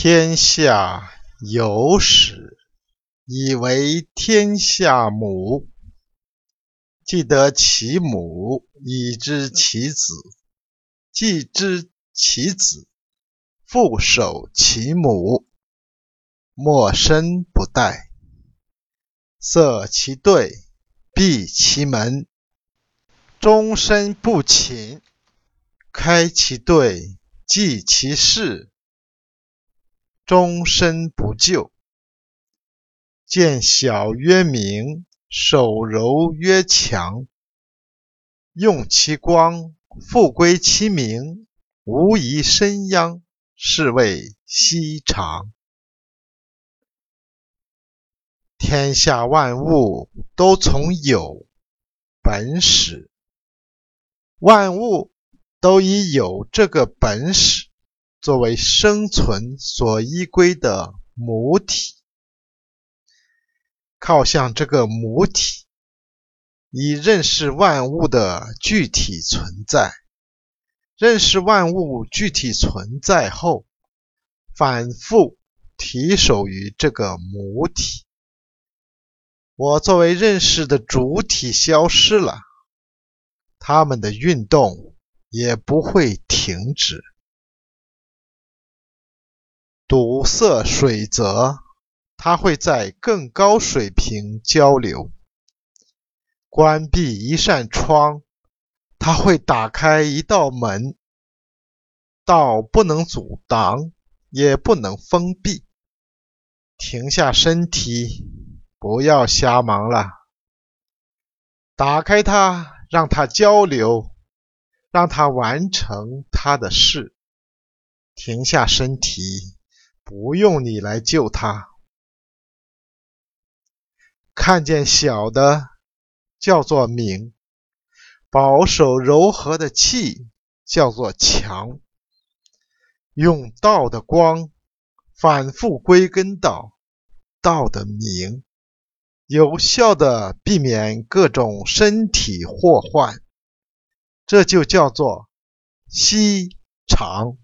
天下有始，以为天下母。既得其母，以知其子；既知其子，复守其母。莫身不殆，塞其兑，闭其门，终身不寝。开其兑，济其事。终身不救，见小曰明，守柔曰强。用其光，复归其明，无疑身殃，是谓希长。天下万物都从有本始，万物都以有这个本始。作为生存所依归的母体，靠向这个母体，以认识万物的具体存在。认识万物具体存在后，反复提手于这个母体。我作为认识的主体消失了，它们的运动也不会停止。堵塞水泽，它会在更高水平交流；关闭一扇窗，它会打开一道门。道不能阻挡，也不能封闭。停下身体，不要瞎忙了。打开它，让它交流，让它完成它的事。停下身体。不用你来救他。看见小的叫做明，保守柔和的气叫做强。用道的光反复归根到道的明，有效的避免各种身体祸患，这就叫做息长。